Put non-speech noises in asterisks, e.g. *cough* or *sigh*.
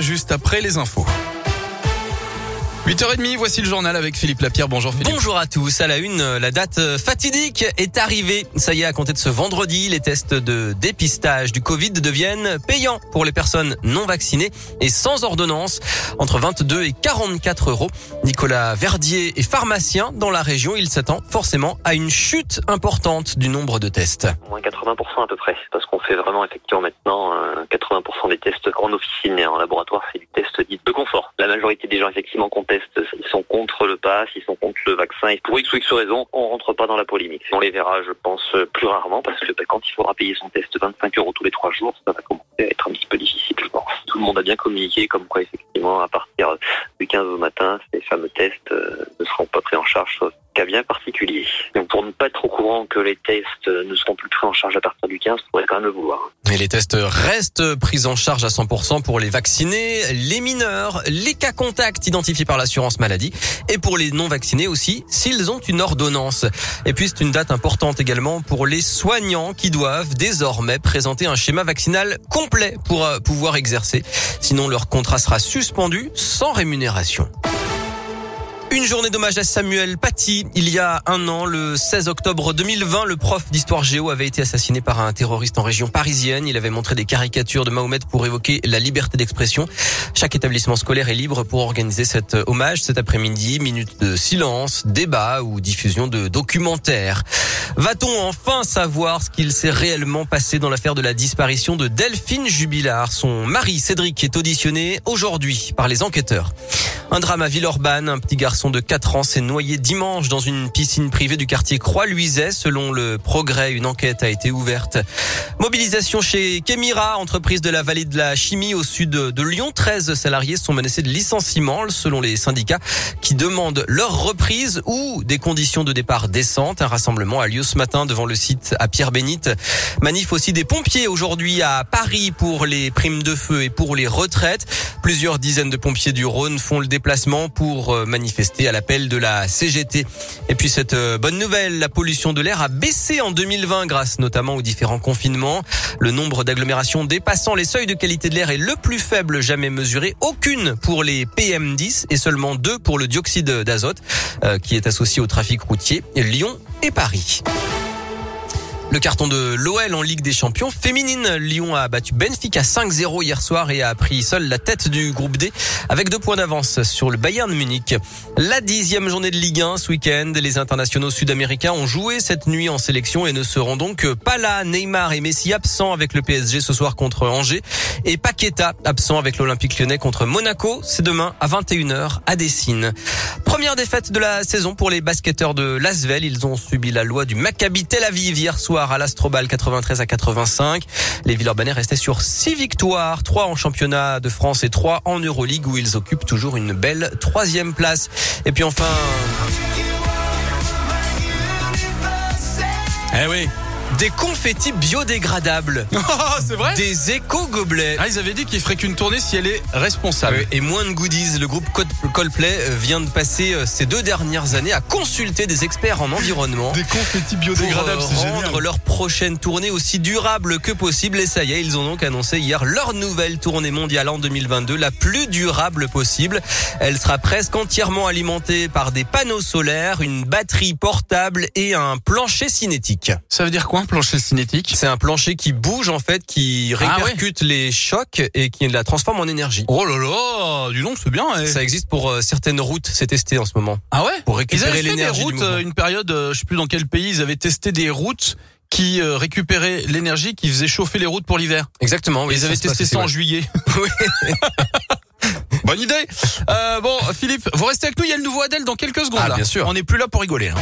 juste après les infos. 8h30, voici le journal avec Philippe Lapierre. Bonjour Philippe. Bonjour à tous. À la une, la date fatidique est arrivée. Ça y est, à compter de ce vendredi, les tests de dépistage du Covid deviennent payants pour les personnes non vaccinées et sans ordonnance, entre 22 et 44 euros. Nicolas Verdier est pharmacien dans la région. Il s'attend forcément à une chute importante du nombre de tests. Moins 80% à peu près, parce qu'on fait vraiment effectivement maintenant 80% euh, des tests en officine et en laboratoire, c'est du test dit de confort. La majorité des gens effectivement qu'on ils sont contre le pass, ils sont contre le vaccin. Et pour X ou X raison, on rentre pas dans la polémique. On les verra, je pense, plus rarement parce que bah, quand il faudra payer son test 25 euros tous les trois jours, ça va commencer à être un petit peu difficile. Tout le monde a bien communiqué comme quoi effectivement à partir du 15 au matin, ces fameux tests euh, ne seront pas pris en charge cas bien particulier. Donc pour ne pas être au courant que les tests ne seront plus pris en charge à partir du 15, il faudrait quand même le vouloir. Et les tests restent pris en charge à 100% pour les vaccinés, les mineurs, les cas contacts identifiés par l'assurance maladie et pour les non vaccinés aussi s'ils ont une ordonnance. Et puis c'est une date importante également pour les soignants qui doivent désormais présenter un schéma vaccinal complet pour euh, pouvoir exercer. Sinon leur contrat sera suspendu sans rémunération. Une journée d'hommage à Samuel Paty. Il y a un an, le 16 octobre 2020, le prof d'histoire géo avait été assassiné par un terroriste en région parisienne. Il avait montré des caricatures de Mahomet pour évoquer la liberté d'expression. Chaque établissement scolaire est libre pour organiser cet hommage cet après-midi. Minute de silence, débat ou diffusion de documentaires. Va-t-on enfin savoir ce qu'il s'est réellement passé dans l'affaire de la disparition de Delphine Jubilard? Son mari Cédric est auditionné aujourd'hui par les enquêteurs. Un drame à Villeurbanne. Un petit garçon de 4 ans s'est noyé dimanche dans une piscine privée du quartier Croix-Luiset. Selon le progrès, une enquête a été ouverte. Mobilisation chez Kemira, entreprise de la vallée de la chimie au sud de Lyon. 13 salariés sont menacés de licenciement selon les syndicats qui demandent leur reprise ou des conditions de départ décentes. Un rassemblement a lieu ce matin devant le site à Pierre-Bénite. Manif aussi des pompiers aujourd'hui à Paris pour les primes de feu et pour les retraites. Plusieurs dizaines de pompiers du Rhône font le pour euh, manifester à l'appel de la CGT. Et puis cette euh, bonne nouvelle, la pollution de l'air a baissé en 2020 grâce notamment aux différents confinements. Le nombre d'agglomérations dépassant les seuils de qualité de l'air est le plus faible jamais mesuré. Aucune pour les PM10 et seulement deux pour le dioxyde d'azote euh, qui est associé au trafic routier. Lyon et Paris. Le carton de l'OL en Ligue des Champions féminine. Lyon a battu Benfica 5-0 hier soir et a pris seul la tête du groupe D avec deux points d'avance sur le Bayern Munich. La dixième journée de Ligue 1 ce week-end. Les internationaux sud-américains ont joué cette nuit en sélection et ne seront donc pas là. Neymar et Messi absents avec le PSG ce soir contre Angers et Paqueta absent avec l'Olympique lyonnais contre Monaco. C'est demain à 21h à Dessine. Première défaite de la saison pour les basketteurs de Lasvel. Ils ont subi la loi du Maccabi Tel Aviv hier soir à l'Astrobal 93 à 85. Les Villeurbanais restaient sur 6 victoires, 3 en championnat de France et 3 en Euroleague où ils occupent toujours une belle troisième place. Et puis enfin... Eh oui des confettis biodégradables. *laughs* Oh, c'est vrai Des éco-gobelets. Ah, ils avaient dit qu'ils feraient qu'une tournée si elle est responsable. et moins de goodies. Le groupe Coldplay euh, vient de passer euh, ces deux dernières années à consulter des experts en environnement. Des confettis biodégradables, pour euh, rendre leur prochaine tournée aussi durable que possible. Et ça y est, ils ont donc annoncé hier leur nouvelle tournée mondiale en 2022, la plus durable possible. Elle sera presque entièrement alimentée par des panneaux solaires, une batterie portable et un plancher cinétique. Ça veut dire quoi? Plancher cinétique C'est un plancher qui bouge en fait, qui ah répercute les chocs et qui la transforme en énergie. Oh là là, du nom c'est bien. Ça existe pour euh, certaines routes, c'est testé en ce moment. Ah ouais Pour récupérer l'énergie. Ils avaient fait des routes, euh, une période, euh, je sais plus dans quel pays, ils avaient testé des routes qui récupéraient l'énergie, qui faisait chauffer les routes pour l'hiver. Exactement. ils avaient testé ça en juillet. *laughs* *laughs* Bonne idée. bon, Philippe, vous restez avec nous. Il y a le nouveau Adèle dans quelques secondes. Ah, bien sûr. On n'est plus là pour rigoler. Hein.